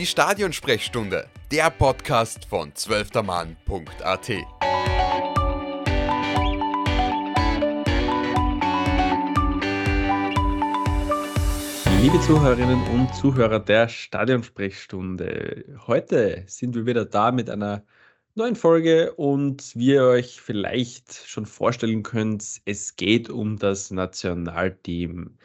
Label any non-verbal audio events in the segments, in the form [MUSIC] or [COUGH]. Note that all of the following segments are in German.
Die Stadionsprechstunde, der Podcast von zwölftermann.at. Liebe Zuhörerinnen und Zuhörer der Stadionsprechstunde, heute sind wir wieder da mit einer neuen Folge und wie ihr euch vielleicht schon vorstellen könnt, es geht um das Nationalteam.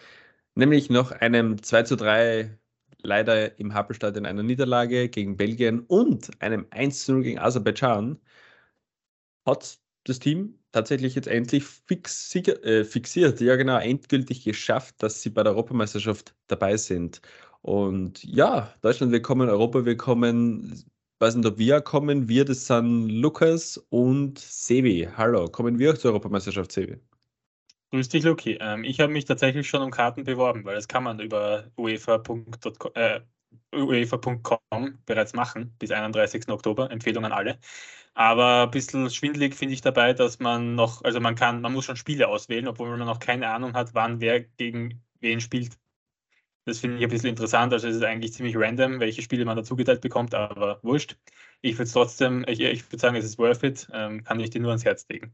Nämlich nach einem 2 zu 3 leider im Happelstadion einer Niederlage gegen Belgien und einem 1 zu 0 gegen Aserbaidschan hat das Team tatsächlich jetzt endlich fix, äh, fixiert, ja genau, endgültig geschafft, dass sie bei der Europameisterschaft dabei sind. Und ja, Deutschland willkommen, Europa willkommen. Weiß nicht, ob wir kommen. Wir, das sind Lukas und Sevi. Hallo, kommen wir auch zur Europameisterschaft, Sevi? Grüß dich, Luki. Ähm, ich habe mich tatsächlich schon um Karten beworben, weil das kann man über uefa.com äh, UEFA bereits machen, bis 31. Oktober. Empfehlung an alle. Aber ein bisschen schwindelig finde ich dabei, dass man noch, also man kann, man muss schon Spiele auswählen, obwohl man noch keine Ahnung hat, wann wer gegen wen spielt. Das finde ich ein bisschen interessant. Also es ist eigentlich ziemlich random, welche Spiele man dazugeteilt bekommt, aber wurscht. Ich würde es trotzdem, ich, ich würde sagen, es ist worth it, ähm, kann ich dir nur ans Herz legen.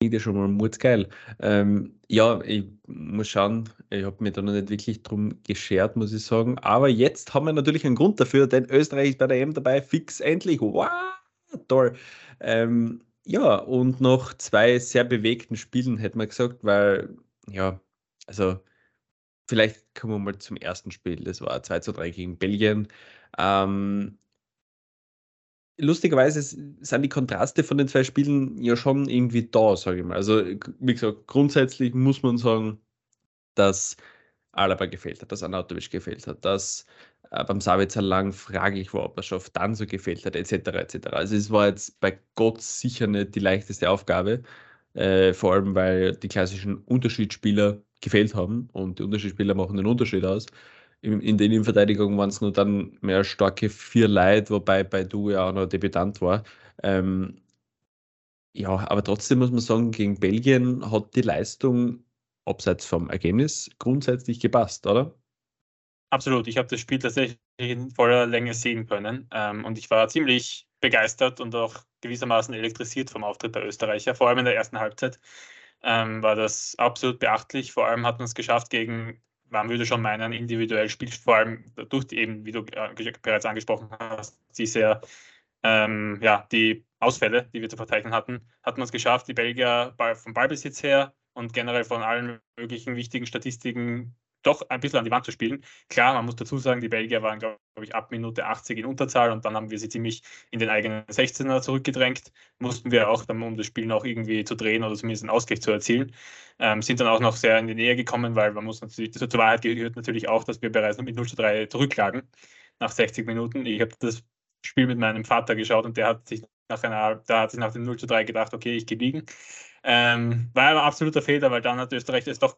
Klingt ja schon mal mutsgeil. Ähm, ja, ich muss schauen, ich habe mich da noch nicht wirklich drum geschert, muss ich sagen. Aber jetzt haben wir natürlich einen Grund dafür, denn Österreich ist bei der EM dabei, fix endlich. Wow, toll. Ähm, ja, und noch zwei sehr bewegten Spielen, hätte man gesagt, weil, ja, also vielleicht kommen wir mal zum ersten Spiel. Das war 2 zu 3 gegen Belgien. Ähm, lustigerweise sind die Kontraste von den zwei Spielen ja schon irgendwie da, sage ich mal. Also, wie gesagt, grundsätzlich muss man sagen, dass Alaba gefehlt hat, dass Anatovic gefehlt hat, dass äh, beim Sabitzer lang fraglich war, ob er schafft, dann so gefehlt hat, etc. etc. Also es war jetzt bei Gott sicher nicht die leichteste Aufgabe, äh, vor allem weil die klassischen Unterschiedsspieler gefehlt haben und die Unterschiedsspieler machen den Unterschied aus in, in der Innenverteidigung waren es nur dann mehr starke vier Leute, wobei bei Du ja auch noch Debütant war. Ähm, ja, aber trotzdem muss man sagen, gegen Belgien hat die Leistung abseits vom Ergebnis grundsätzlich gepasst, oder? Absolut. Ich habe das Spiel tatsächlich in voller Länge sehen können ähm, und ich war ziemlich begeistert und auch gewissermaßen elektrisiert vom Auftritt der Österreicher. Vor allem in der ersten Halbzeit ähm, war das absolut beachtlich. Vor allem hat man es geschafft, gegen man würde schon meinen, individuell spielt, vor allem durch die eben, wie du äh, bereits angesprochen hast, die ähm, ja, die Ausfälle, die wir zu verzeichnen hatten, hat man es geschafft, die Belgier vom Ballbesitz her und generell von allen möglichen wichtigen Statistiken doch ein bisschen an die Wand zu spielen. Klar, man muss dazu sagen, die Belgier waren, glaube ich, ab Minute 80 in Unterzahl und dann haben wir sie ziemlich in den eigenen 16er zurückgedrängt. Mussten wir auch, dann, um das Spiel noch irgendwie zu drehen oder zumindest einen Ausgleich zu erzielen. Ähm, sind dann auch noch sehr in die Nähe gekommen, weil man muss natürlich, zur Wahrheit gehört natürlich auch, dass wir bereits mit 0 zu 3 zurücklagen nach 60 Minuten. Ich habe das Spiel mit meinem Vater geschaut und der hat sich nach einer, da hat sich nach dem 0 zu 3 gedacht, okay, ich gehe liegen. Ähm, war ein absoluter Fehler, weil dann hat Österreich es doch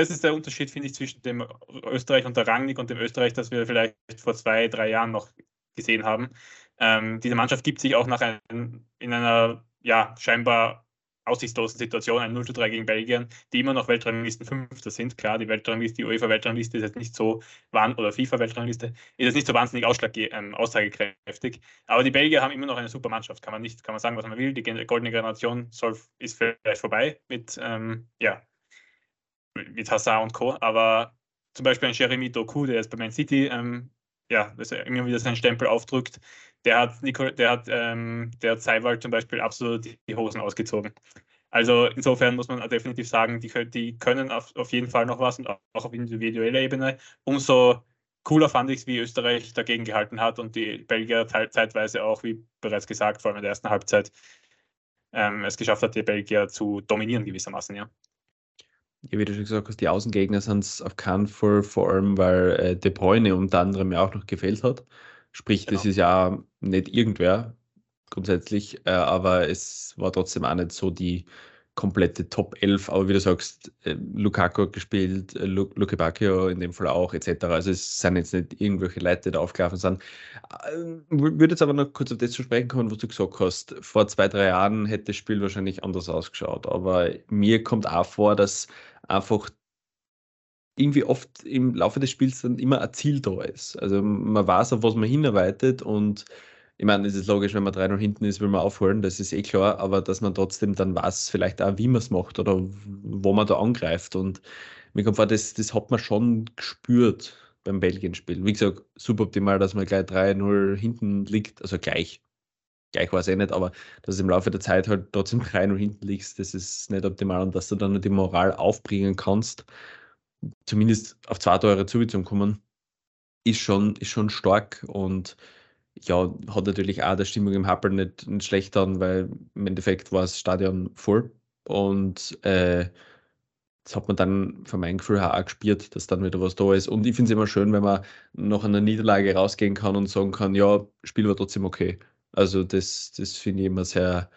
das ist der Unterschied, finde ich, zwischen dem Österreich unter Rangnick und dem Österreich, das wir vielleicht vor zwei, drei Jahren noch gesehen haben. Ähm, diese Mannschaft gibt sich auch nach einem, in einer ja, scheinbar aussichtslosen Situation, ein 0 zu 3 gegen Belgien, die immer noch Weltranglisten Fünfter sind. Klar, die Weltrangliste, die UEFA-Weltrangliste ist jetzt nicht so, oder FIFA-Weltrangliste, ist jetzt nicht so wahnsinnig ähm, aussagekräftig. Aber die Belgier haben immer noch eine super Mannschaft, kann man nicht, kann man sagen, was man will. Die goldene Generation soll, ist vielleicht vorbei mit, ähm, ja, mit Hazard und Co. Aber zum Beispiel ein Jeremy Doku, der jetzt bei Man City ähm, ja, immer wieder seinen Stempel aufdrückt, der hat, Nicole, der hat, ähm, der hat Seiwald zum Beispiel absolut die Hosen ausgezogen. Also insofern muss man definitiv sagen, die, die können auf, auf jeden Fall noch was und auch auf individueller Ebene. Umso cooler fand ich es, wie Österreich dagegen gehalten hat und die Belgier zeitweise auch, wie bereits gesagt, vor allem in der ersten Halbzeit, ähm, es geschafft hat, die Belgier zu dominieren gewissermaßen, ja. Ja, wie du schon gesagt hast, die Außengegner sind es auf keinen Fall, vor allem weil äh, De Bruyne unter anderem ja auch noch gefehlt hat. Sprich, genau. das ist ja nicht irgendwer grundsätzlich, äh, aber es war trotzdem auch nicht so die komplette Top 11. Aber wie du sagst, äh, Lukaku hat gespielt, äh, Luke Bacchio in dem Fall auch, etc. Also es sind jetzt nicht irgendwelche Leute, die da aufgelaufen sind. Äh, würde jetzt aber noch kurz auf das zu sprechen kommen, was du gesagt hast. Vor zwei, drei Jahren hätte das Spiel wahrscheinlich anders ausgeschaut. Aber mir kommt auch vor, dass einfach irgendwie oft im Laufe des Spiels dann immer ein Ziel da ist. Also man weiß, auf was man hinarbeitet und ich meine, es ist logisch, wenn man 3-0 hinten ist, will man aufholen, das ist eh klar, aber dass man trotzdem dann weiß, vielleicht auch, wie man es macht oder wo man da angreift. Und mir kommt vor, das, das hat man schon gespürt beim Belgien-Spiel. Wie gesagt, suboptimal, dass man gleich 3-0 hinten liegt, also gleich. Gleich war es eh nicht, aber dass du im Laufe der Zeit halt trotzdem [LAUGHS] 3-0 hinten liegst, das ist nicht optimal und dass du dann die Moral aufbringen kannst, zumindest auf zwei Tore zu kommen, ist schon, ist schon stark und ja, hat natürlich auch der Stimmung im Happel nicht, nicht schlecht an, weil im Endeffekt war das Stadion voll und äh, das hat man dann von meinem Gefühl her auch gespürt, dass dann wieder was da ist. Und ich finde es immer schön, wenn man nach einer Niederlage rausgehen kann und sagen kann, ja, Spiel war trotzdem okay. Also das, das finde ich immer sehr,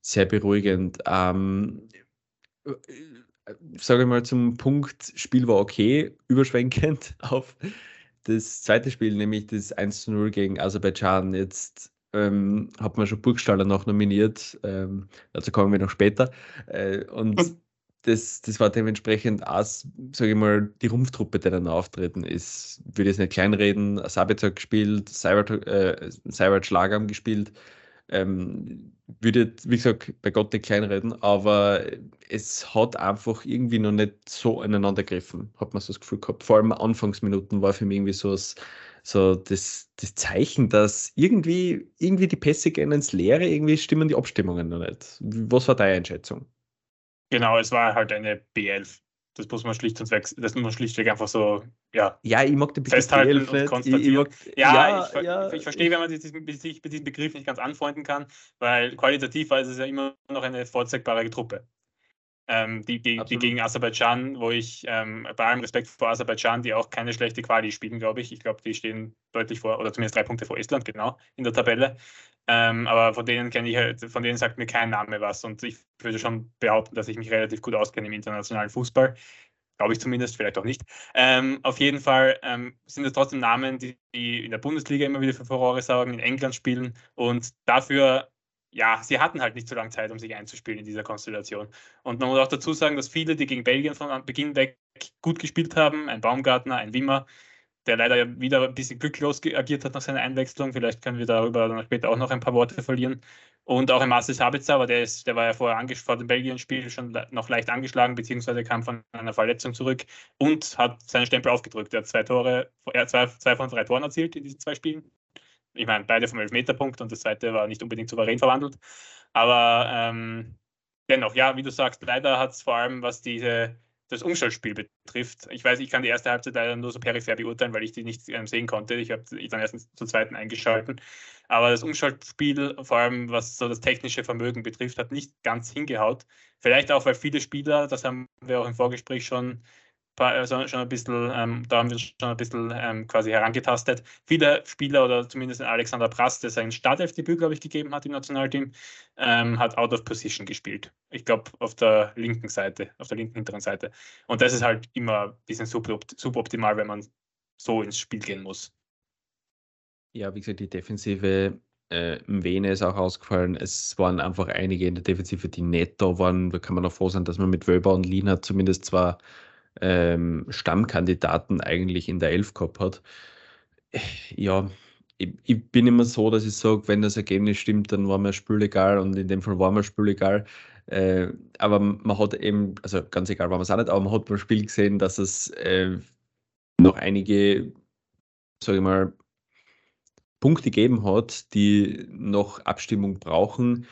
sehr beruhigend. Ähm, äh, sage ich mal zum Punkt, Spiel war okay, [LAUGHS] überschwenkend auf das zweite Spiel, nämlich das 1 0 gegen Aserbaidschan. Jetzt ähm, hat man schon Burgstaller noch nominiert, ähm, dazu kommen wir noch später. Äh, und das, das war dementsprechend auch, sage ich mal, die Rumpftruppe, die dann auftreten ist. Ich würde jetzt nicht kleinreden, Sabitzer gespielt, Cyber, äh, Cyber Schlagam gespielt. Ähm, würde, wie gesagt, bei Gott nicht kleinreden, aber es hat einfach irgendwie noch nicht so ineinander gegriffen, hat man so das Gefühl gehabt. Vor allem Anfangsminuten war für mich irgendwie so, das, so das, das Zeichen, dass irgendwie, irgendwie die Pässe gehen ins Leere, irgendwie stimmen die Abstimmungen noch nicht. Was war deine Einschätzung? Genau, es war halt eine B11. Das muss man schlicht und weg, das muss man schlichtweg einfach so, ja. Ja, ich mag den Begriff festhalten B11 und konstatieren. Ich, ich mag, ja, ja, ich, ja, ich, verstehe, wenn man sich mit diesem Begriff nicht ganz anfreunden kann, weil qualitativ war es ja immer noch eine vorzeigbare Truppe. Ähm, die, die, die, gegen Aserbaidschan, wo ich ähm, bei allem Respekt vor Aserbaidschan, die auch keine schlechte Quali spielen, glaube ich. Ich glaube, die stehen deutlich vor, oder zumindest drei Punkte vor Estland, genau, in der Tabelle. Ähm, aber von denen kenne ich halt, von denen sagt mir kein Name was. Und ich würde schon behaupten, dass ich mich relativ gut auskenne im internationalen Fußball. Glaube ich zumindest, vielleicht auch nicht. Ähm, auf jeden Fall ähm, sind es trotzdem Namen, die, die in der Bundesliga immer wieder für Furore sorgen, in England spielen und dafür ja, sie hatten halt nicht so lange Zeit, um sich einzuspielen in dieser Konstellation. Und man muss auch dazu sagen, dass viele, die gegen Belgien von Beginn weg gut gespielt haben, ein Baumgartner, ein Wimmer, der leider wieder ein bisschen glücklos agiert hat nach seiner Einwechslung. Vielleicht können wir darüber dann später auch noch ein paar Worte verlieren. Und auch ein Marcel Sabitzer, aber der, ist, der war ja vorher vor dem Belgien-Spiel schon noch leicht angeschlagen, beziehungsweise kam von einer Verletzung zurück und hat seinen Stempel aufgedrückt. Er hat zwei Tore, er zwei, zwei von drei Toren erzielt in diesen zwei Spielen ich meine, beide vom Elfmeterpunkt und das zweite war nicht unbedingt souverän verwandelt. Aber ähm, dennoch, ja, wie du sagst, leider hat es vor allem, was diese, das Umschaltspiel betrifft. Ich weiß, ich kann die erste Halbzeit leider nur so peripher beurteilen, weil ich die nicht ähm, sehen konnte. Ich habe dann erst zur zweiten eingeschalten. Aber das Umschaltspiel, vor allem was so das technische Vermögen betrifft, hat nicht ganz hingehaut. Vielleicht auch, weil viele Spieler, das haben wir auch im Vorgespräch schon also schon ein bisschen, ähm, da haben wir schon ein bisschen ähm, quasi herangetastet. Viele Spieler oder zumindest Alexander Prass, der sein Startelfdebüt, glaube ich, gegeben hat im Nationalteam, ähm, hat out of position gespielt. Ich glaube, auf der linken Seite, auf der linken hinteren Seite. Und das ist halt immer ein bisschen suboptimal, wenn man so ins Spiel gehen muss. Ja, wie gesagt, die Defensive äh, Vene ist auch ausgefallen. Es waren einfach einige in der Defensive, die da waren. Da kann man auch froh sein, dass man mit Wöber und Lina zumindest zwar ähm, Stammkandidaten eigentlich in der Elf gehabt hat. Ja, ich, ich, bin immer so, dass ich sage, wenn das Ergebnis stimmt, dann war mir das egal und in dem Fall war mir das egal. Äh, aber man hat eben, also ganz egal war man es auch nicht, aber man hat beim Spiel gesehen, dass es äh, noch einige, sage ich mal, Punkte gegeben hat, die noch Abstimmung brauchen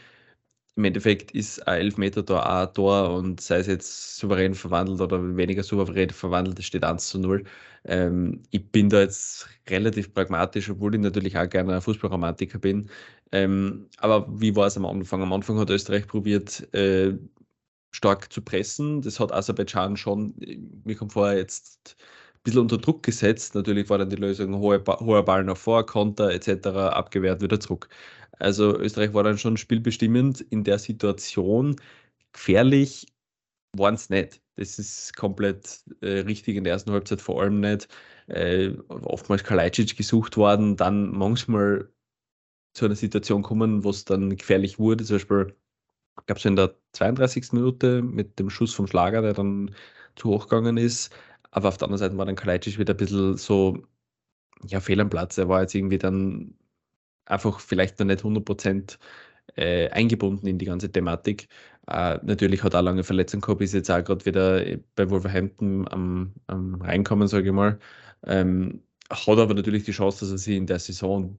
im Endeffekt ist ein Elfmeter da auch ein Tor und sei es jetzt souverän verwandelt oder weniger souverän verwandelt, es steht 1 zu 0. Ähm, ich bin da jetzt relativ pragmatisch, obwohl ich natürlich auch gerne ein Fußballromantiker bin. Ähm, aber wie war es am Anfang? Am Anfang hat Österreich probiert, äh, stark zu pressen. Das hat Aserbaidschan schon, mir kommt vorher jetzt bisschen unter Druck gesetzt. Natürlich war dann die Lösung hoher Ball nach vor, Konter etc. abgewehrt, wieder zurück. Also Österreich war dann schon spielbestimmend in der Situation. Gefährlich waren es nicht. Das ist komplett äh, richtig in der ersten Halbzeit vor allem nicht. Äh, oftmals Kalajdzic gesucht worden, dann manchmal zu einer Situation kommen, wo es dann gefährlich wurde. Zum Beispiel gab es in der 32. Minute mit dem Schuss vom Schlager, der dann zu hoch gegangen ist. Aber auf der anderen Seite war dann Kalajdzic wieder ein bisschen so, ja, fehl am Platz. Er war jetzt irgendwie dann einfach vielleicht noch nicht 100% äh, eingebunden in die ganze Thematik. Äh, natürlich hat er lange Verletzung gehabt, ist jetzt auch gerade wieder bei Wolverhampton am, am Reinkommen, sage ich mal. Ähm, hat aber natürlich die Chance, dass er sich in der Saison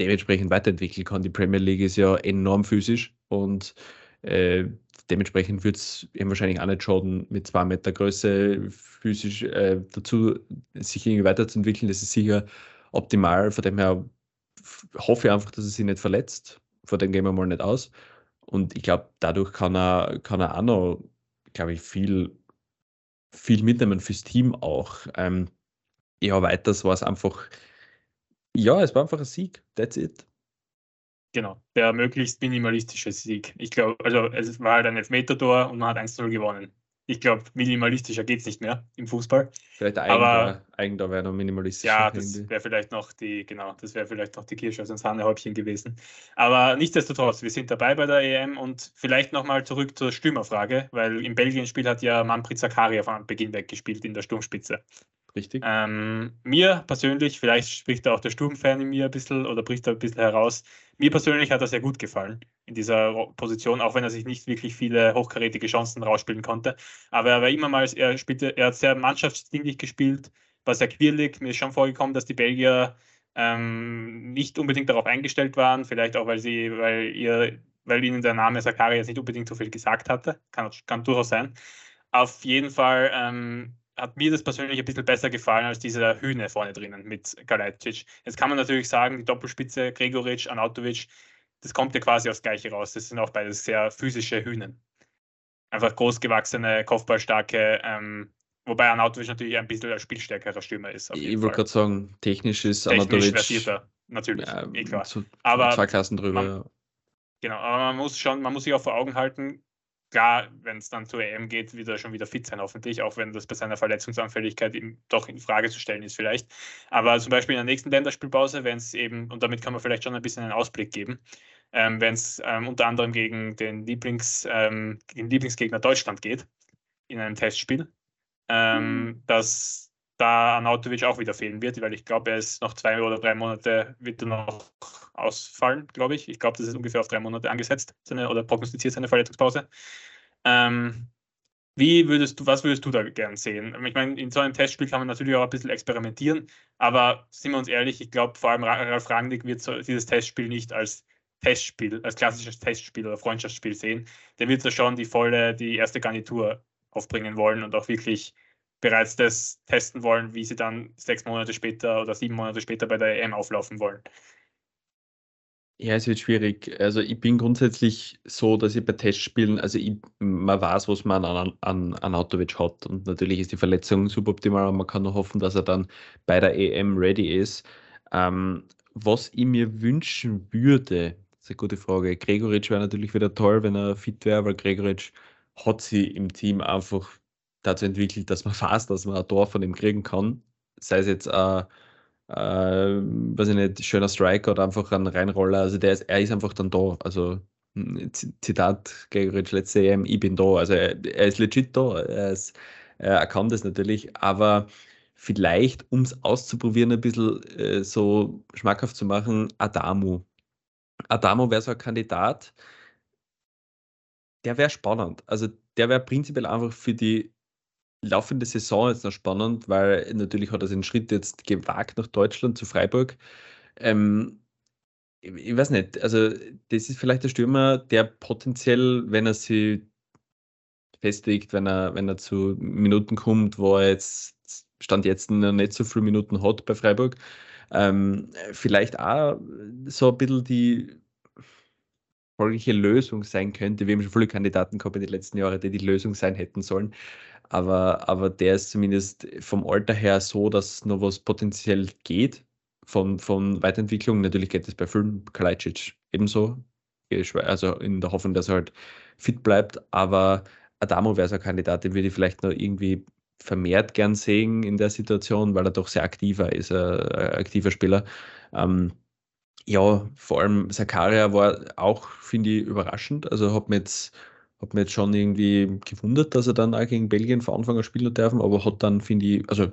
dementsprechend weiterentwickeln kann. Die Premier League ist ja enorm physisch und äh, dementsprechend wird es ihm wahrscheinlich auch nicht schaden, mit zwei Meter Größe physisch äh, dazu sich irgendwie weiterzuentwickeln. Das ist sicher optimal. Von dem her hoffe ich einfach, dass er sich nicht verletzt. Vor dem gehen wir mal nicht aus. Und ich glaube, dadurch kann er, kann er auch noch, glaube ich, viel, viel mitnehmen fürs Team auch. Ähm, ja, weiters war es einfach, ja, es war einfach ein Sieg. That's it. Genau, der möglichst minimalistische Sieg. Ich glaube, also es war halt ein Elfmeter-Tor und man hat 1-0 gewonnen. Ich glaube, minimalistischer geht es nicht mehr im Fußball. Vielleicht Eigentor, Eigentor wäre noch minimalistischer. Ja, das wäre vielleicht noch die, genau, das wäre vielleicht noch die Kirsche aus dem Sahnehäubchen gewesen. Aber nichtsdestotrotz, wir sind dabei bei der EM und vielleicht nochmal zurück zur Stürmerfrage, weil im Belgien-Spiel hat ja Manfred Zakaria von Beginn weg gespielt in der Sturmspitze. Richtig. Ähm, mir persönlich, vielleicht spricht da auch der Sturmfan in mir ein bisschen oder bricht da ein bisschen heraus, mir persönlich hat er sehr gut gefallen in dieser Position, auch wenn er sich nicht wirklich viele hochkarätige Chancen rausspielen konnte. Aber er war immer mal, er spielte, er hat sehr mannschaftsdienlich gespielt, war sehr quirlig. Mir ist schon vorgekommen, dass die Belgier ähm, nicht unbedingt darauf eingestellt waren, vielleicht auch, weil sie, weil ihr, weil ihnen der Name Sakari jetzt nicht unbedingt so viel gesagt hatte. Kann, kann durchaus sein. Auf jeden Fall ähm, hat mir das persönlich ein bisschen besser gefallen als dieser Hühne vorne drinnen mit Galajcic. Jetzt kann man natürlich sagen, die Doppelspitze Gregoric, Anautovic, das kommt ja quasi aufs Gleiche raus. Das sind auch beide sehr physische Hühnen. Einfach großgewachsene, kopfballstarke, ähm, wobei Anautovic natürlich ein bisschen ein spielstärkerer Stürmer ist. Ich wollte gerade sagen, technisch ist Anautovic versierter, natürlich, ja, eh klar. Zu, aber zwei Klassen drüber. Man, genau, aber man muss schon, man muss sich auch vor Augen halten, klar, wenn es dann zur EM geht, wird er schon wieder fit sein, hoffentlich, auch wenn das bei seiner Verletzungsanfälligkeit ihm doch in Frage zu stellen ist, vielleicht. Aber zum Beispiel in der nächsten Länderspielpause, wenn es eben, und damit kann man vielleicht schon ein bisschen einen Ausblick geben, ähm, wenn es ähm, unter anderem gegen den, Lieblings, ähm, den Lieblingsgegner Deutschland geht, in einem Testspiel, ähm, mhm. dass da Anautovic auch wieder fehlen wird, weil ich glaube, er ist noch zwei oder drei Monate, wird er noch ausfallen, glaube ich. Ich glaube, das ist ungefähr auf drei Monate angesetzt, seine, oder prognostiziert seine Verletzungspause. Ähm, wie würdest du, was würdest du da gern sehen? Ich meine, in so einem Testspiel kann man natürlich auch ein bisschen experimentieren, aber sind wir uns ehrlich, ich glaube, vor allem Ralf Rangnick wird so, dieses Testspiel nicht als Testspiel, als klassisches Testspiel oder Freundschaftsspiel sehen. Der wird da schon die volle, die erste Garnitur aufbringen wollen und auch wirklich bereits das testen wollen, wie sie dann sechs Monate später oder sieben Monate später bei der EM auflaufen wollen. Ja, es wird schwierig. Also ich bin grundsätzlich so, dass ich bei Testspielen, also ich, man weiß, was man an, an, an Autovic hat und natürlich ist die Verletzung suboptimal, aber man kann nur hoffen, dass er dann bei der EM ready ist. Ähm, was ich mir wünschen würde, das ist eine gute Frage. Gregoritsch wäre natürlich wieder toll, wenn er fit wäre, weil Gregoritsch hat sie im Team einfach dazu entwickelt, dass man [LAUGHS] fast, dass man ein Tor von ihm kriegen kann. Sei es jetzt ein, äh, äh, weiß ich nicht, schöner Striker oder einfach ein Reinroller. Also der ist, er ist einfach dann da. Also Zitat Gregoritsch letzte EM, ich bin da. Also er, er ist legit da. Er, ist, er kann das natürlich, aber vielleicht, um es auszuprobieren, ein bisschen äh, so schmackhaft zu machen, Adamu. Adamu wäre so ein Kandidat, der wäre spannend. Also der wäre prinzipiell einfach für die laufende Saison jetzt noch spannend, weil natürlich hat er den Schritt jetzt gewagt nach Deutschland zu Freiburg. Ähm, ich, ich weiß nicht, also das ist vielleicht der Stürmer, der potenziell, wenn er sie festlegt, wenn er, wenn er zu Minuten kommt, wo er jetzt Stand jetzt noch nicht so viele Minuten hat bei Freiburg, ähm, vielleicht auch so ein bisschen die folgliche Lösung sein könnte. Wir haben schon viele Kandidaten gehabt in den letzten Jahren, die die Lösung sein hätten sollen aber, aber der ist zumindest vom Alter her so, dass noch was potenziell geht von, von Weiterentwicklung. Natürlich geht es bei vielen Kalajdzic ebenso, also in der Hoffnung, dass er halt fit bleibt, aber Adamo wäre so ein Kandidat, den würde ich vielleicht noch irgendwie vermehrt gern sehen in der Situation, weil er doch sehr aktiver ist, ein, ein aktiver Spieler. Ähm, ja, vor allem Sakaria war auch, finde ich, überraschend. Also hat mir jetzt Hat mir jetzt schon irgendwie gewundert, dass er dann auch gegen Belgien von Anfang an spielen dürfen, aber hat dann, finde ich, also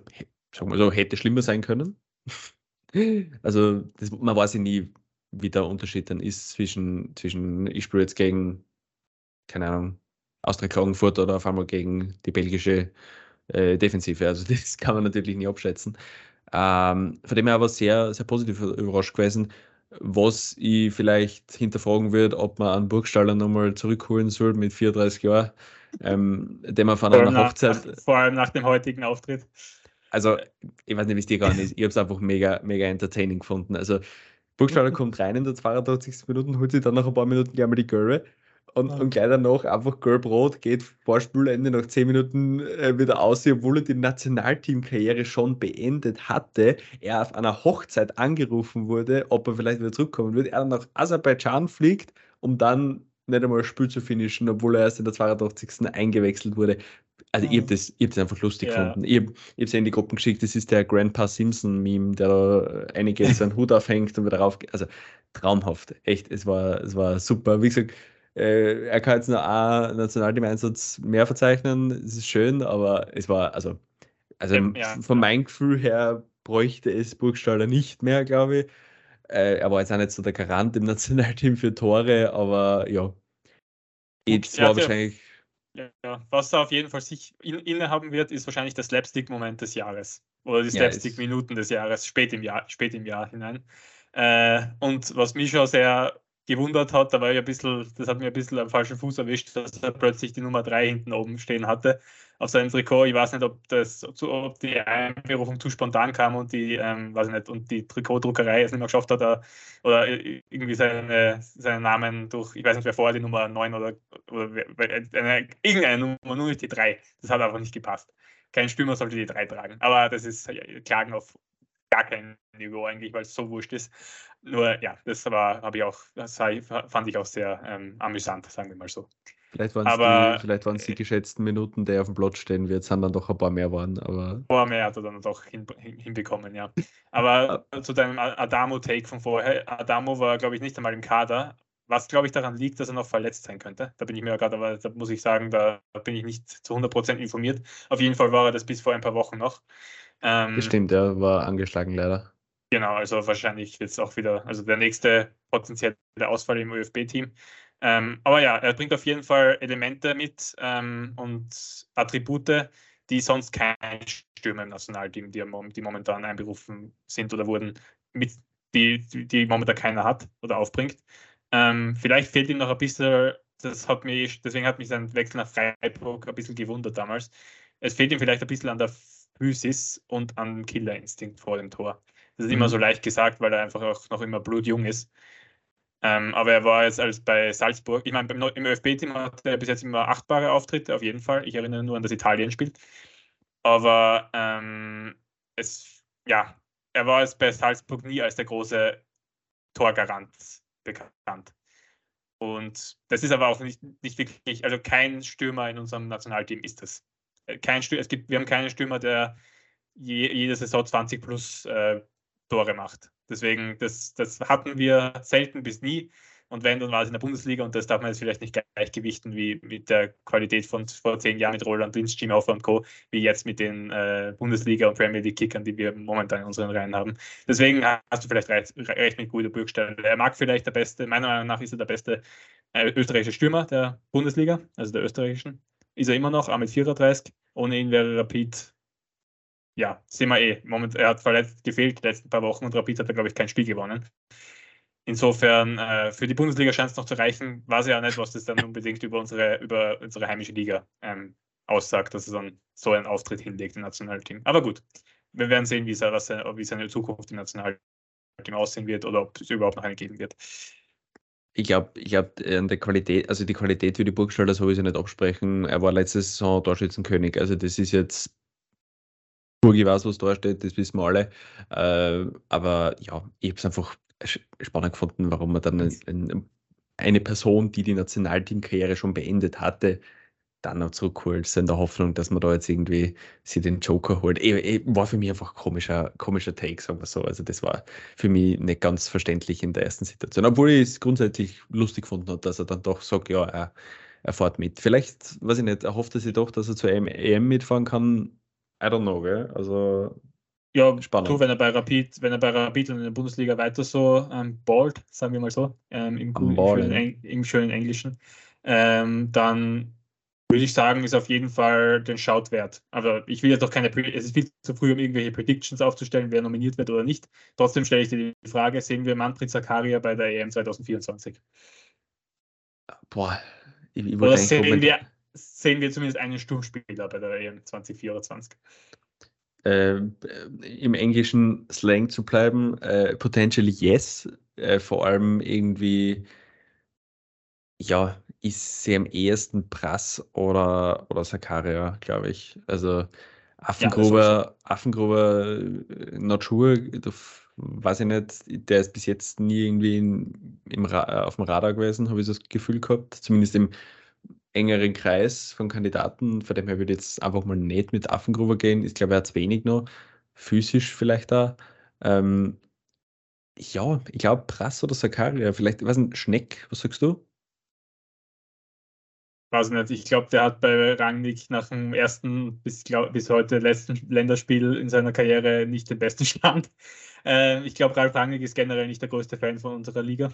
sagen wir so, hätte schlimmer sein können. [LAUGHS] also das, man weiß ja nie, wie der Unterschied dann ist zwischen, zwischen ich spiele jetzt gegen, keine Ahnung, Austria Klagenfurt oder auf einmal gegen die belgische äh, Defensive. Also [LAUGHS] das kann man natürlich nie abschätzen. Ähm, von dem her aber sehr, sehr positiv überrascht gewesen. Was ich vielleicht hinterfragen würde, ob man einen Burgstaller nochmal zurückholen soll mit 34 Jahren, ähm, den man von vor einer Hochzeit. Nach, vor allem nach dem heutigen Auftritt. Also, ich weiß nicht, wie es dir gegangen ist. Ich habe es einfach mega, mega entertaining gefunden. Also, Burgstaller kommt rein in der 82. Minute, holt sich dann nach ein paar Minuten gleich mal die Göre und, ja. und gleich danach einfach gelb-rot, geht vor Spielende nach 10 Minuten äh, wieder aus, obwohl er die Nationalteamkarriere schon beendet hatte. Er auf einer Hochzeit angerufen wurde, ob er vielleicht wieder zurückkommen wird. Er dann nach Aserbaidschan fliegt, um dann nicht einmal ein Spiel zu finishen, obwohl er erst in der 82. eingewechselt wurde. Also, ich habe das, hab das einfach lustig ja. gefunden. Ich habe es in die Gruppen geschickt, das ist der Grandpa Simpson-Meme, der da einige seinen Hut aufhängt und wieder rauf. Also, traumhaft. Echt, es war, es war super. Wie gesagt, äh, er kann jetzt nur einen Nationalteam-Einsatz mehr verzeichnen. Es ist schön, aber es war, also, also ja, von meinem Gefühl her bräuchte es Burgstaller nicht mehr, glaube ich. Äh, er war jetzt auch nicht so der Garant im [LAUGHS] Nationalteam für Tore, aber ja. Jetzt war wahrscheinlich. Ja, was er auf jeden Fall sich in, innehaben wird, ist wahrscheinlich der Slapstick-Moment des Jahres. Oder die Slapstick-Minuten des Jahres, spät im Jahr, spät im Jahr hinein. Äh, und was mich schon sehr gewundert hat, da war ich ein bisschen, das hat mir ein bisschen am falschen Fuß erwischt, dass er plötzlich die Nummer 3 hinten oben stehen hatte auf seinem Trikot. Ich weiß nicht, ob das, ob die Einberufung zu spontan kam und die, ähm, weiß nicht, und die Trikotdruckerei es nicht mehr geschafft hat, oder, oder irgendwie seine, seinen Namen durch, ich weiß nicht, wer vorher die Nummer 9 oder, oder eine, irgendeine Nummer, nur nicht die 3. Das hat einfach nicht gepasst. Kein Stürmer sollte die 3 tragen. Aber das ist Klagen auf gar kein Niveau eigentlich, weil es so wurscht ist. Nur ja, das war, habe ich auch, das fand ich auch sehr ähm, amüsant, sagen wir mal so. Vielleicht waren es die, vielleicht die geschätzten Minuten, die auf dem Plot stehen wird, sind dann doch ein paar mehr waren. Aber ein paar mehr hat er dann doch hin, hin, hinbekommen, ja. Aber [LAUGHS] zu deinem Adamo-Take von vorher, Adamo war, glaube ich, nicht einmal im Kader, was, glaube ich, daran liegt, dass er noch verletzt sein könnte. Da bin ich mir gerade, aber da muss ich sagen, da bin ich nicht zu 100% informiert. Auf jeden Fall war er das bis vor ein paar Wochen noch. Ähm, Stimmt, er war angeschlagen leider. Genau, also wahrscheinlich jetzt auch wieder, also der nächste potenzielle Ausfall im ÖFB-Team. Ähm, aber ja, er bringt auf jeden Fall Elemente mit ähm, und Attribute, die sonst kein Stürmer im Nationalteam, die, die, momentan einberufen sind oder wurden, mit, die, die momentan keiner hat oder aufbringt. Ähm, vielleicht fehlt ihm noch ein bisschen, das hat mich, deswegen hat mich sein Wechsel nach Freiburg ein bisschen gewundert damals. Es fehlt ihm vielleicht ein bisschen an der Physis und an Killerinstinkt vor dem Tor. Das ist mhm. immer so leicht gesagt, weil er einfach auch noch immer blutjung ist. Ähm, aber er war jetzt als bei Salzburg, ich meine, im ÖFB-Team hat er bis jetzt immer achtbare Auftritte, auf jeden Fall. Ich erinnere nur an das Italien spielt. Aber ähm, es, ja, er war jetzt bei Salzburg nie als der große Torgarant bekannt. Und das ist aber auch nicht, nicht wirklich, also kein Stürmer in unserem Nationalteam ist das. Kein Stürmer, es gibt, wir haben keinen Stürmer, der je, jede Saison 20 plus äh, Tore macht. Deswegen, das, das hatten wir selten bis nie. Und wenn, dann war es in der Bundesliga und das darf man jetzt vielleicht nicht gleichgewichten wie mit der Qualität von vor zehn Jahren mit Roland Linz, Jimmy und Co., wie jetzt mit den äh, Bundesliga- und Premier League-Kickern, die wir momentan in unseren Reihen haben. Deswegen hast du vielleicht recht, recht mit Guido Burgstall. Er mag vielleicht der beste, meiner Meinung nach ist er der beste äh, österreichische Stürmer der Bundesliga, also der österreichischen. Ist er immer noch, auch mit 34. Ohne ihn wäre Rapid ja, sehen wir eh. Moment, er hat verletzt gefehlt die letzten paar Wochen und Rapid hat er, glaube ich, kein Spiel gewonnen. Insofern, äh, für die Bundesliga scheint es noch zu reichen. Weiß ja nicht, was das dann unbedingt über unsere, über unsere heimische Liga ähm, aussagt, dass er dann so einen Auftritt hinlegt im Nationalteam. Aber gut, wir werden sehen, wie, was, wie seine Zukunft im Nationalteam aussehen wird oder ob es überhaupt noch eine geben wird. Ich glaube, ich glaube, die Qualität, also die Qualität für die Burgstaller sowieso nicht absprechen. Er war letzte Saison Torschützenkönig. Also das ist jetzt Burgi weiß, was da steht, das wissen wir alle. Äh, aber ja, ich habe es einfach spannend gefunden, warum man dann ein, eine Person, die die Nationalteamkarriere schon beendet hatte, dann noch zurückholt, so in der Hoffnung, dass man da jetzt irgendwie sie den Joker holt. E, war für mich einfach komischer, komischer Take, sagen wir so. Also das war für mich nicht ganz verständlich in der ersten Situation. Obwohl ich es grundsätzlich lustig gefunden habe, dass er dann doch sagt, ja, er, er fährt mit. Vielleicht, weiß ich nicht, er hofft er sich doch, dass er zur EM mitfahren kann. I don't know, gell? Also ja, spannend. Du, wenn er bei Rapid, wenn er bei Rapid und in der Bundesliga weiter so ähm, ballt, sagen wir mal so, ähm, im, im, schönen, im, schönen, Englischen, ähm, dann würde ich sagen, ist auf jeden Fall den Shout wert. Aber ich will jetzt doch keine, es ist viel zu früh, um irgendwelche Predictions aufzustellen, wer nominiert wird oder nicht. Trotzdem stelle ich dir die Frage, sehen wir Manfred Zakaria bei der EM 2024? Boah, ich, ich oder sehen wir, sehen wir zumindest einen Sturmspieler bei der EM 2024? Äh, Im englischen Slang zu bleiben, äh, potentially yes, äh, vor allem irgendwie, ja, ist sie am ehesten Prass oder, oder Sakaria, glaube ich. Also Affengruber, ja, Affengruber, äh, not sure, weiß ich nicht, der ist bis jetzt nie irgendwie in, im auf dem Radar gewesen, habe ich das Gefühl gehabt, zumindest im engeren Kreis von Kandidaten. Von dem her würde ich jetzt einfach mal nicht mit Affengruber gehen. Ich glaube, er hat wenig noch, physisch vielleicht da. Ähm, ja, ich glaube Prass oder Sakaria, vielleicht, was ein Schneck, was sagst du? Weiß nicht, ich glaube, der hat bei Rangnick nach dem ersten bis, glaub, bis heute letzten Länderspiel in seiner Karriere nicht den besten [LAUGHS] Stand. Äh, ich glaube, Ralf Rangnick ist generell nicht der größte Fan von unserer Liga.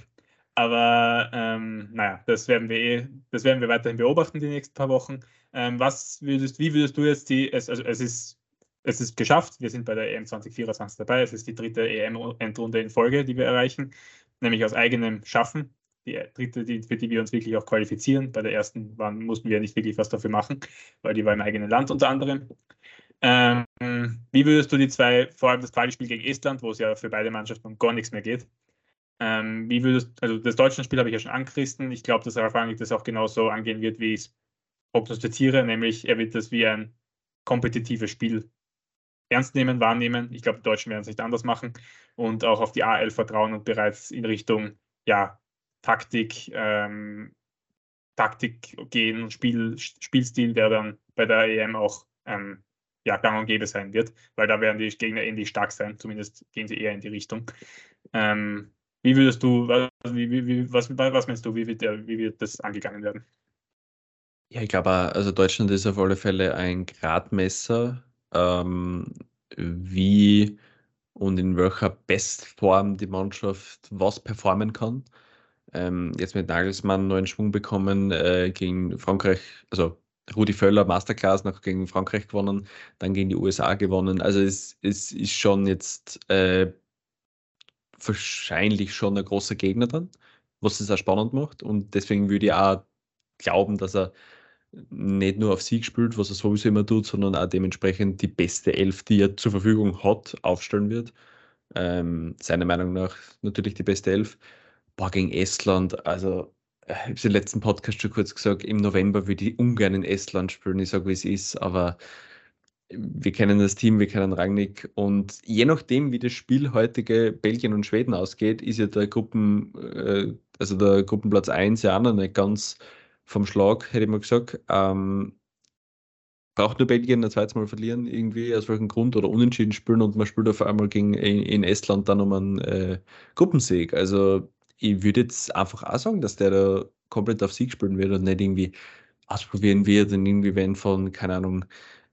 Aber ähm, naja, das werden wir eh, das werden wir weiterhin beobachten die nächsten paar Wochen. Ähm, was würdest, wie würdest du jetzt die, es, also es ist, es ist geschafft, wir sind bei der EM 2024 dabei, es ist die dritte EM-Endrunde in Folge, die wir erreichen, nämlich aus eigenem Schaffen die dritte, die, für die wir uns wirklich auch qualifizieren. Bei der ersten waren, mussten wir nicht wirklich was dafür machen, weil die war im eigenen Land unter anderem. Ähm, wie würdest du die zwei, vor allem das Quali-Spiel gegen Estland, wo es ja für beide Mannschaften um gar nichts mehr geht, ähm, wie würdest also das deutsche Spiel habe ich ja schon angerissen. Ich glaube, dass Ralf Rangnick das auch genauso angehen wird, wie ich es prognostiziere, nämlich er wird das wie ein kompetitives Spiel ernst nehmen, wahrnehmen. Ich glaube, die Deutschen werden es nicht anders machen und auch auf die AL vertrauen und bereits in Richtung ja, Taktik, ähm, Taktik gehen, Spiel, Spielstil, der dann bei der EM auch ähm, ja, gang und gäbe sein wird, weil da werden die Gegner ähnlich stark sein, zumindest gehen sie eher in die Richtung. Ähm, wie würdest du, was, wie, wie, was, was meinst du, wie wird, der, wie wird das angegangen werden? Ja, ich glaube, also Deutschland ist auf alle Fälle ein Gradmesser, ähm, wie und in welcher Bestform die Mannschaft was performen kann ähm, jetzt mit Nagelsmann neuen Schwung bekommen, äh, gegen Frankreich, also Rudi Völler Masterclass noch gegen Frankreich gewonnen, dann gegen die USA gewonnen. Also es, es ist schon jetzt äh, wahrscheinlich schon ein großer Gegner dann, was es auch spannend macht. Und deswegen würde ich auch glauben, dass er nicht nur auf Sieg spielt, was er sowieso immer tut, sondern auch dementsprechend die beste Elf, die er zur Verfügung hat, aufstellen wird. Ähm, seiner Meinung nach natürlich die beste Elf boah, gegen Estland, also äh, ich habe es im letzten Podcast schon kurz gesagt, im November würde ich ungern in Estland spielen, ich sage, wie es ist, aber wir kennen das Team, wir kennen Rangnick und je nachdem, wie das Spiel heutige Belgien und Schweden ausgeht, ist ja der Gruppen, äh, also der Gruppenplatz 1 ja auch noch nicht ganz vom Schlag, hätte ich mal gesagt. Ähm, braucht nur Belgien ein zweites Mal verlieren, irgendwie aus welchem Grund oder unentschieden spielen und man spielt auf einmal gegen in, in Estland dann um einen äh, Gruppensieg. Also ich würde jetzt einfach auch sagen, dass der da komplett auf Sieg spielen wird und nicht irgendwie ausprobieren wird und irgendwie, wenn von, keine Ahnung,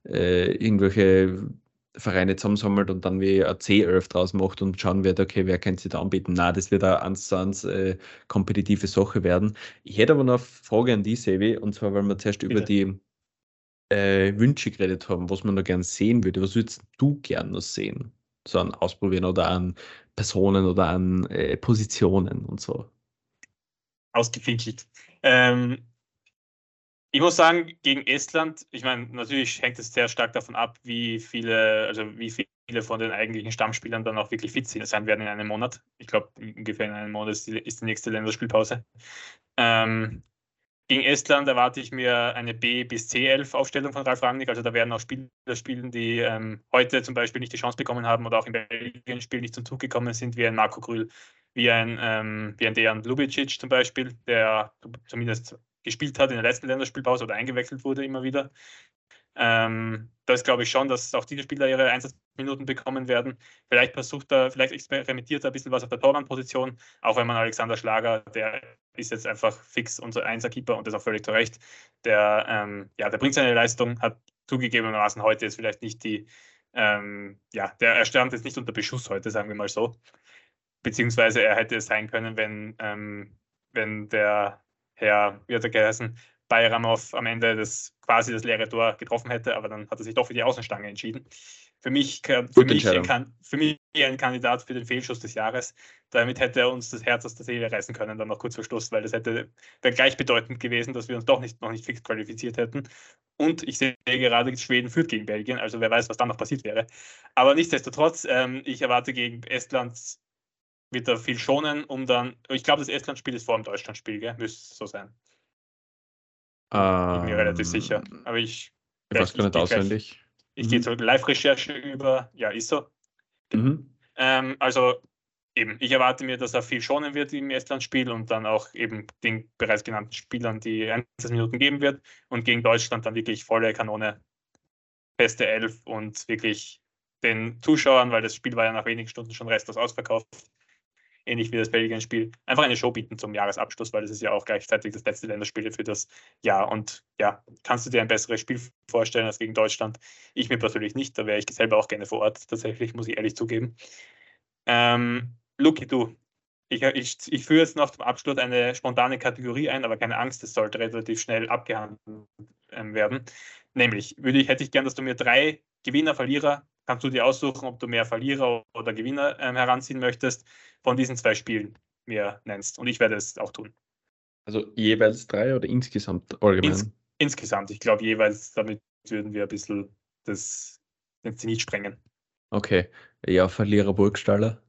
äh, irgendwelche Vereine zusammensammelt und dann wie ein C11 draus macht und schauen wird, okay, wer könnte sich da anbieten? Na, das wird eine eins zu eins äh, kompetitive Sache werden. Ich hätte aber noch eine Frage an die, Sevi, und zwar, weil wir zuerst Bitte. über die äh, Wünsche geredet haben, was man da gern sehen würde. Was würdest du gern noch sehen? So an Ausprobieren oder an Personen oder an äh, Positionen und so. Ausgefinkelt. Ähm, ich muss sagen, gegen Estland, ich meine, natürlich hängt es sehr stark davon ab, wie viele, also wie viele von den eigentlichen Stammspielern dann auch wirklich fit sein werden in einem Monat. Ich glaube, ungefähr in einem Monat ist die, ist die nächste Länderspielpause. Ähm, gegen Estland erwarte ich mir eine B- bis C11-Aufstellung von Ralf Rangnick. Also da werden auch Spieler spielen, die ähm, heute zum Beispiel nicht die Chance bekommen haben oder auch im Belgien-Spiel nicht zum Zug gekommen sind, wie ein Marco Grühl, wie ein, ähm, wie ein Dejan Lubicic zum Beispiel, der zumindest gespielt hat in der letzten Länderspielpause oder eingewechselt wurde immer wieder. Ähm, das glaube ich schon, dass auch diese Spieler ihre Einsatz Minuten bekommen werden. Vielleicht versucht er, vielleicht experimentiert er ein bisschen was auf der Torwandposition, auch wenn man Alexander Schlager, der ist jetzt einfach fix unser Einser-Keeper und das auch völlig zu Recht. Der, ähm, ja, der bringt seine Leistung, hat zugegebenermaßen heute jetzt vielleicht nicht die, ähm, ja, der er stand jetzt nicht unter Beschuss heute, sagen wir mal so. Beziehungsweise er hätte es sein können, wenn, ähm, wenn der Herr, wie hat er geheißen, Bayramov am Ende das quasi das leere Tor getroffen hätte, aber dann hat er sich doch für die Außenstange entschieden. Für mich, für mich, ein, für mich ein Kandidat für den Fehlschuss des Jahres. Damit hätte er uns das Herz aus der Seele reißen können, dann noch kurz vor Schluss, weil das hätte wäre gleichbedeutend gewesen, dass wir uns doch nicht, noch nicht fix qualifiziert hätten. Und ich sehe gerade, Schweden führt gegen Belgien, also wer weiß, was dann noch passiert wäre. Aber nichtsdestotrotz, ähm, ich erwarte gegen Estland wird er viel schonen, um dann, ich glaube, das Estland-Spiel ist vor dem Deutschland-Spiel, müsste so sein. Ähm, bin mir relativ sicher. Aber ich. Ich weiß gar nicht auswendig. Ich mhm. gehe zur Live-Recherche über. Ja, ist so. Mhm. Ähm, also eben, ich erwarte mir, dass er viel schonen wird im Estland-Spiel und dann auch eben den bereits genannten Spielern die Einsatzminuten geben wird und gegen Deutschland dann wirklich volle Kanone, beste Elf und wirklich den Zuschauern, weil das Spiel war ja nach wenigen Stunden schon restlos ausverkauft, ähnlich wie das Belgien-Spiel, einfach eine Show bieten zum Jahresabschluss, weil das ist ja auch gleichzeitig das letzte Länderspiel für das Jahr. Und ja, kannst du dir ein besseres Spiel vorstellen als gegen Deutschland? Ich mir persönlich nicht, da wäre ich selber auch gerne vor Ort, tatsächlich, muss ich ehrlich zugeben. Ähm, Luki, du, ich, ich, ich führe jetzt noch zum Abschluss eine spontane Kategorie ein, aber keine Angst, es sollte relativ schnell abgehandelt ähm, werden. Nämlich würde ich, hätte ich gern, dass du mir drei Gewinner, Verlierer kannst du dir aussuchen, ob du mehr Verlierer oder Gewinner ähm, heranziehen möchtest, von diesen zwei Spielen mir nennst. Und ich werde es auch tun. Also jeweils drei oder insgesamt allgemein? Ins, insgesamt. Ich glaube jeweils, damit würden wir ein bisschen das, den Zenit sprengen. Okay. Ja, Verlierer Burgstaller.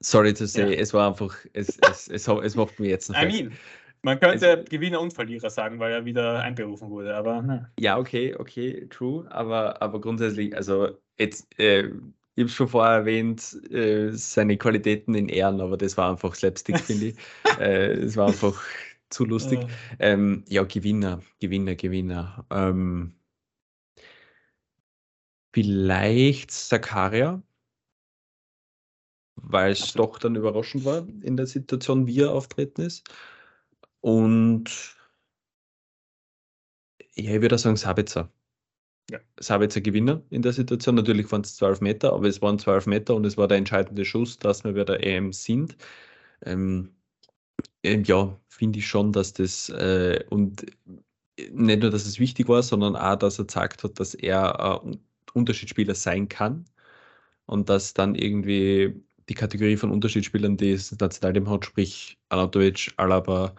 Sorry to say, ja. es war einfach, es, es, es, es, macht mir jetzt noch. I mean, man könnte es, Gewinner und Verlierer sagen, weil er wieder einberufen wurde, aber. Na. Ja, okay, okay, true. Aber, aber grundsätzlich, also jetzt, äh, ich habe schon vorher erwähnt, äh, seine Qualitäten in Ehren, aber das war einfach Slapstick, [LAUGHS] finde ich. äh, es war einfach zu lustig. Ja, ähm, ja Gewinner, Gewinner, Gewinner. Ähm, vielleicht Sakaria, weil es doch dann überraschend war in der Situation, wie er auftreten ist. Und ja, ich würde sagen Sabitzer. Ja. Sabitzer Gewinner in der Situation. Natürlich waren es 12 Meter, aber es waren 12 Meter und es war der entscheidende Schuss, dass wir bei der EM sind. Ähm, ähm, ja, finde ich schon, dass das äh, und nicht nur, dass es wichtig war, sondern auch, dass er gezeigt hat, dass er äh, Unterschiedsspieler sein kann und dass dann irgendwie die Kategorie von Unterschiedsspielern, die es Nationalteam hat, sprich Anatovic, Alaba,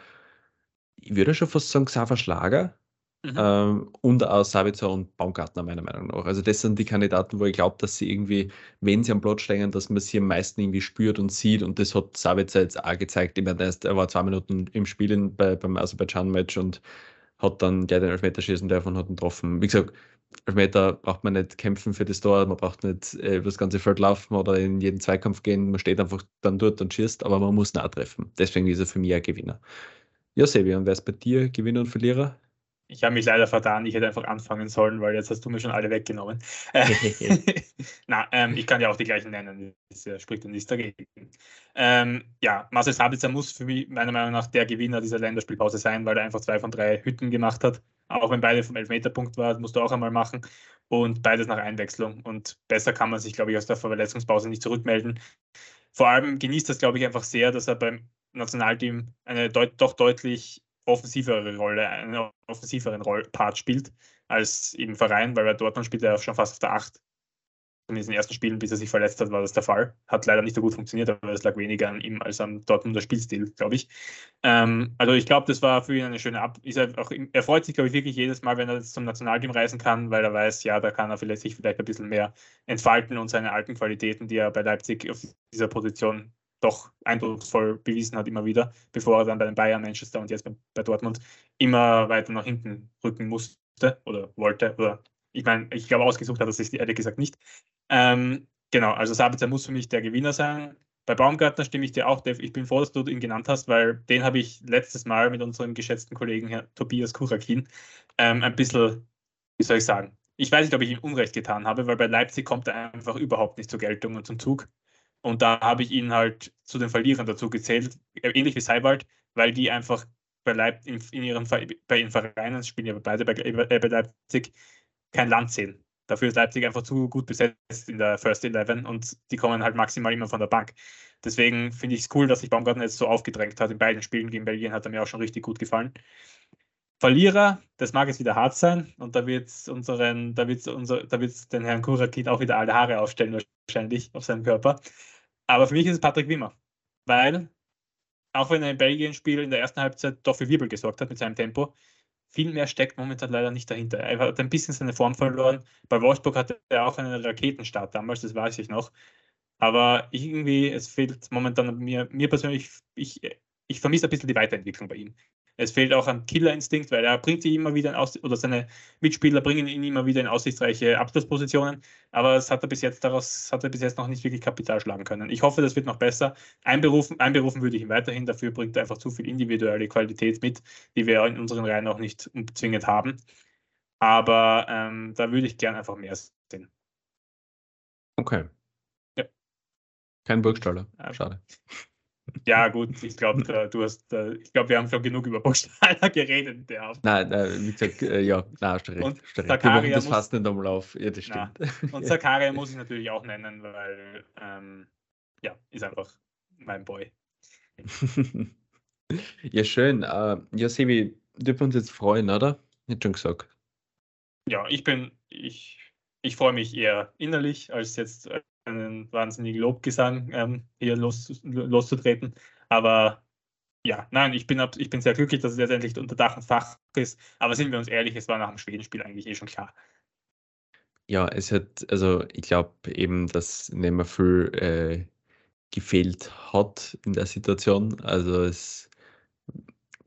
ich würde schon fast sagen, Xaver Schlager mhm. ähm, und auch Sabitzer und Baumgartner, meiner Meinung nach. Also, das sind die Kandidaten, wo ich glaube, dass sie irgendwie, wenn sie am Platz stehen, dass man sie am meisten irgendwie spürt und sieht. Und das hat Sabitzer jetzt auch gezeigt. Ich meine, er war zwei Minuten im Spiel in, bei, beim Aserbaidschan-Match und hat dann gleich den Elfmeter schießen dürfen und hat ihn getroffen. Wie gesagt, Elfmeter braucht man nicht kämpfen für das Tor, man braucht nicht äh, über das ganze Feld laufen oder in jeden Zweikampf gehen, man steht einfach dann dort und schießt, aber man muss nah treffen. Deswegen ist er für mich ein Gewinner. Ja, Sebian, wer ist bei dir Gewinner und Verlierer? Ich habe mich leider vertan, ich hätte einfach anfangen sollen, weil jetzt hast du mir schon alle weggenommen. [LAUGHS] [LAUGHS] Na, ähm, ich kann ja auch die gleichen nennen, das äh, spricht ja nichts dagegen. Ähm, ja, Marcel Sabitzer muss für mich meiner Meinung nach der Gewinner dieser Länderspielpause sein, weil er einfach zwei von drei Hütten gemacht hat. Auch wenn beide vom Elfmeterpunkt waren, musst du auch einmal machen. Und beides nach Einwechslung. Und besser kann man sich, glaube ich, aus der Verletzungspause nicht zurückmelden. Vor allem genießt das, glaube ich, einfach sehr, dass er beim Nationalteam eine deut doch deutlich offensivere Rolle, einen offensiveren Roll Part spielt als im Verein, weil bei Dortmund spielt er schon fast auf der 8. In diesen ersten Spielen, bis er sich verletzt hat, war das der Fall. Hat leider nicht so gut funktioniert, aber es lag weniger an ihm als am Dortmunder Spielstil, glaube ich. Ähm, also ich glaube, das war für ihn eine schöne Ab. Er, auch, er freut sich, glaube ich, wirklich jedes Mal, wenn er zum Nationalteam reisen kann, weil er weiß, ja, da kann er vielleicht, sich vielleicht ein bisschen mehr entfalten und seine alten Qualitäten, die er bei Leipzig auf dieser Position doch eindrucksvoll bewiesen hat, immer wieder, bevor er dann bei den Bayern, Manchester und jetzt bei, bei Dortmund immer weiter nach hinten rücken musste oder wollte. Oder ich meine, ich glaube, ausgesucht hat er sich ehrlich gesagt nicht. Ähm, genau, also Sabitzer muss für mich der Gewinner sein. Bei Baumgartner stimme ich dir auch, Dave. Ich bin froh, dass du ihn genannt hast, weil den habe ich letztes Mal mit unserem geschätzten Kollegen Herr Tobias Kurakin ähm, ein bisschen, wie soll ich sagen, ich weiß nicht, ob ich ihm Unrecht getan habe, weil bei Leipzig kommt er einfach überhaupt nicht zur Geltung und zum Zug. Und da habe ich ihn halt zu den Verlierern dazu gezählt, äh, ähnlich wie Seiwald, weil die einfach bei, Leip in, ihren bei ihren Vereinen, spielen ja beide bei, äh, bei Leipzig, kein Land sehen. Dafür ist Leipzig einfach zu gut besetzt in der First Eleven und die kommen halt maximal immer von der Bank. Deswegen finde ich es cool, dass sich Baumgartner jetzt so aufgedrängt hat. In beiden Spielen gegen Belgien hat er mir auch schon richtig gut gefallen. Verlierer, das mag jetzt wieder hart sein und da wird es unseren, da wird unser, da wird's den Herrn Kurakin auch wieder alle Haare aufstellen, wahrscheinlich auf seinem Körper. Aber für mich ist es Patrick Wimmer, weil auch wenn er im Belgien-Spiel in der ersten Halbzeit doch für Wirbel gesorgt hat mit seinem Tempo, viel mehr steckt momentan leider nicht dahinter. Er hat ein bisschen seine Form verloren. Bei Wolfsburg hatte er auch einen Raketenstart damals, das weiß ich noch. Aber irgendwie, es fehlt momentan mir, mir persönlich, ich, ich vermisse ein bisschen die Weiterentwicklung bei ihm. Es fehlt auch an Killerinstinkt, weil er bringt sich immer wieder in Aus oder seine Mitspieler bringen ihn immer wieder in aussichtsreiche Abschlusspositionen, aber es hat er bis jetzt daraus hat er bis jetzt noch nicht wirklich Kapital schlagen können. Ich hoffe, das wird noch besser. Einberufen, einberufen würde ich ihn weiterhin, dafür bringt er einfach zu viel individuelle Qualität mit, die wir in unseren Reihen auch nicht zwingend haben. Aber ähm, da würde ich gern einfach mehr sehen. Okay. Ja. Kein Burgstaller. Schade. Ja, gut, ich glaube, [LAUGHS] du hast, äh, ich glaube, wir haben schon genug über Burgstaller [LAUGHS] geredet. Der nein, nein, wie gesagt, äh, ja, nein, hast du recht. Und Zakaria das fast nicht einmal auf. Ja, das stimmt. Na. [LAUGHS] Und Zakaria muss ich natürlich auch nennen, weil, ähm, ja, ist einfach mein Boy. ja, schön. Ja, Sebi, dürfen wir uns jetzt freuen, oder? Nicht schon gesagt. Ja, ich bin, ich, ich freue mich eher innerlich als jetzt äh, einen wahnsinnigen Lobgesang ähm, hier los, loszutreten. Aber ja, nein, ich bin, ich bin sehr glücklich, dass es letztendlich unter Dach und Fach ist. Aber sind wir uns ehrlich, es war nach dem Schwedenspiel eigentlich eh schon klar. Ja, es hat, also ich glaube eben, dass viel äh, gefehlt hat in der Situation. Also es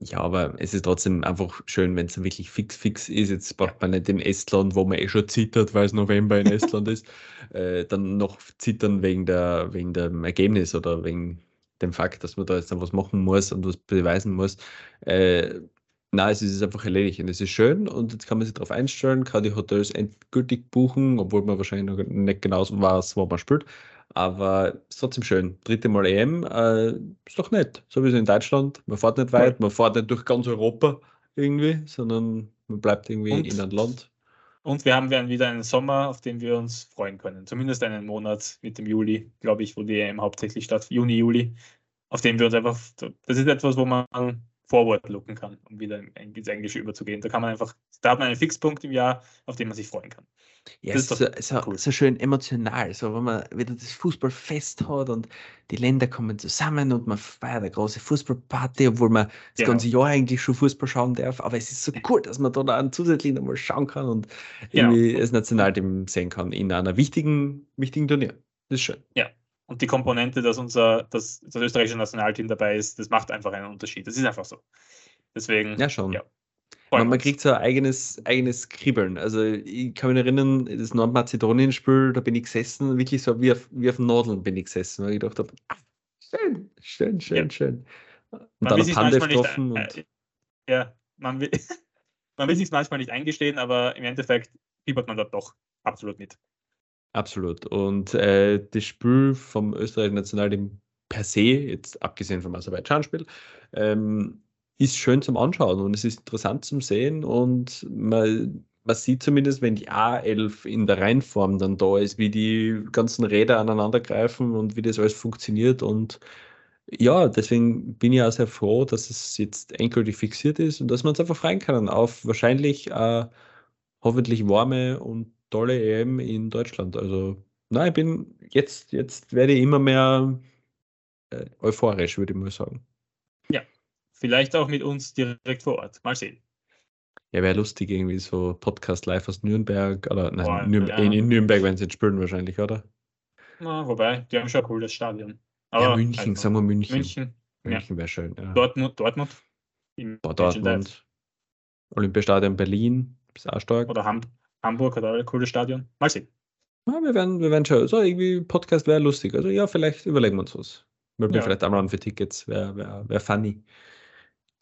ja, aber es ist trotzdem einfach schön, wenn es wirklich fix fix ist. Jetzt braucht man nicht im Estland, wo man eh schon zittert, weil es November in Estland ist, [LAUGHS] äh, dann noch zittern wegen, der, wegen dem Ergebnis oder wegen dem Fakt, dass man da jetzt noch was machen muss und was beweisen muss. Äh, Nein, es ist einfach erledigt und es ist schön und jetzt kann man sich darauf einstellen, kann die Hotels endgültig buchen, obwohl man wahrscheinlich noch nicht genau weiß, wo man spielt. Aber ist trotzdem schön. Dritte Mal EM, äh, ist doch nett. So wie es in Deutschland. Man fährt nicht weit, man fährt nicht durch ganz Europa irgendwie, sondern man bleibt irgendwie und, in einem Land. Und wir haben dann wieder einen Sommer, auf den wir uns freuen können. Zumindest einen Monat mit dem Juli, glaube ich, wo die EM hauptsächlich statt Juni, Juli, auf den wir uns einfach, das ist etwas, wo man forward looken kann, um wieder ins Englische überzugehen. Da kann man einfach, da hat man einen Fixpunkt im Jahr, auf den man sich freuen kann. Ja, das ist so, so, cool. so, schön emotional, so wenn man wieder das Fußballfest hat und die Länder kommen zusammen und man feiert eine große Fußballparty, obwohl man das genau. ganze Jahr eigentlich schon Fußball schauen darf. Aber es ist so cool, dass man da dann zusätzlich nochmal schauen kann und genau. irgendwie das Nationalteam sehen kann in einer wichtigen, wichtigen Turnier. Das ist schön. Ja, und die Komponente, dass unser, dass das österreichische Nationalteam dabei ist, das macht einfach einen Unterschied. Das ist einfach so. Deswegen. Ja, schon. Ja, man, man, kriegt so ein eigenes, eigenes Kribbeln. Also ich kann mich erinnern, das Nordmazedonien-Spiel, da bin ich gesessen, wirklich so wie auf, wie auf Nadeln bin ich gesessen, weil ich gedacht habe, ah, schön, schön, schön, ja. schön. Und man dann Pandev getroffen. Nicht, äh, ja, man will, [LAUGHS] man will sich manchmal nicht eingestehen, aber im Endeffekt fiebert man dort doch absolut mit. Absolut. Und äh, das Spiel vom österreichischen Nationalteam per se, jetzt abgesehen vom Aserbaidschan-Spiel, ähm, ist schön zum Anschauen und es ist interessant zum Sehen und man, man sieht zumindest, wenn die A11 in der Reihenform dann da ist, wie die ganzen Räder aneinander greifen und wie das alles funktioniert und ja, deswegen bin ich auch sehr froh, dass es jetzt endgültig fixiert ist und dass man uns einfach freuen kann auf wahrscheinlich äh, hoffentlich warme und tolle EM in Deutschland. Also, nein, ich bin jetzt, jetzt werde ich immer mehr äh, euphorisch, würde ich mal sagen. Ja, vielleicht auch mit uns direkt vor Ort. Mal sehen. Ja, wäre lustig, irgendwie so Podcast live aus Nürnberg oder nein, Boah, Nürn ja. in, Nürnberg werden sie jetzt spielen wahrscheinlich, oder? Na, wobei, die haben schon ein cooles Stadion. Aber ja, München, also, sagen wir München. München, München ja. wäre schön. Ja. Dortmund, Dortmund. Boah, Dortmund. Olympiastadion Berlin, ist auch stark. Oder Hamburg. Hamburg hat auch ein cooles Stadion. Mal sehen. Ja, wir werden, wir werden schauen. So, irgendwie Podcast wäre lustig. Also ja, vielleicht überlegen wir uns was. Möchten ja. vielleicht einmal für Tickets. Wäre wär, wär funny.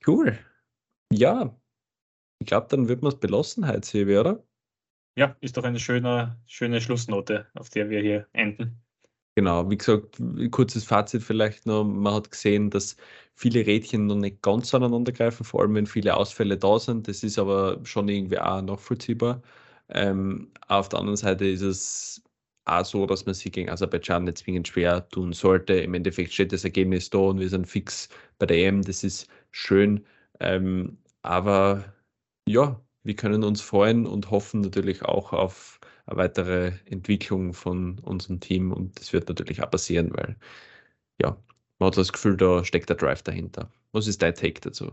Cool. Ja. Ich glaube, dann wird man es belassen heute, Sebi, oder? ja, ist doch eine schöne, schöne Schlussnote, auf der wir hier enden. Genau, wie gesagt, kurzes Fazit vielleicht noch. Man hat gesehen, dass viele Rädchen noch nicht ganz aneinander greifen, vor allem wenn viele Ausfälle da sind. Das ist aber schon irgendwie auch nachvollziehbar. Ähm, auf der anderen Seite ist es auch so, dass man sich gegen Aserbaidschan nicht zwingend schwer tun sollte. Im Endeffekt steht das Ergebnis da und wir sind fix bei der EM. Das ist schön. Ähm, aber ja, wir können uns freuen und hoffen natürlich auch auf eine weitere Entwicklung von unserem Team und das wird natürlich auch passieren, weil ja, man hat das Gefühl, da steckt der Drive dahinter. Was ist dein Take dazu?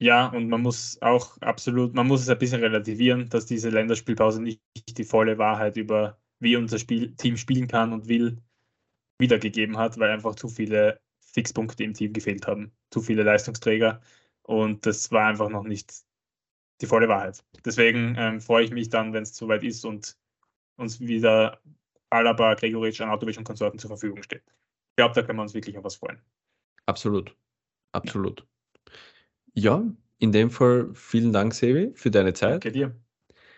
Ja, und man muss auch absolut, man muss es ein bisschen relativieren, dass diese Länderspielpause nicht die volle Wahrheit über wie unser Spiel, Team spielen kann und will, wiedergegeben hat, weil einfach zu viele Fixpunkte im Team gefehlt haben, zu viele Leistungsträger und das war einfach noch nicht die volle Wahrheit. Deswegen ähm, freue ich mich dann, wenn es soweit ist und uns wieder Alaba, Gregoritsch, Anatovic und Konsorten zur Verfügung steht. Ich glaube, da können wir uns wirklich auf was freuen. Absolut. Absolut. Ja, ja in dem Fall vielen Dank, Sevi, für deine Zeit. Danke dir.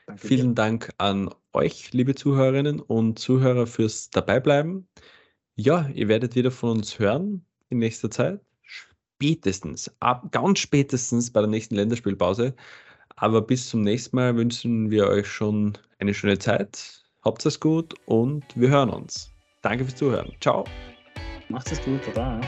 Danke vielen dir. Dank an euch, liebe Zuhörerinnen und Zuhörer, fürs Dabeibleiben. Ja, ihr werdet wieder von uns hören in nächster Zeit. Spätestens, ab, ganz spätestens bei der nächsten Länderspielpause. Aber bis zum nächsten Mal wünschen wir euch schon eine schöne Zeit. Habt es gut und wir hören uns. Danke fürs Zuhören. Ciao. Macht es gut, oder?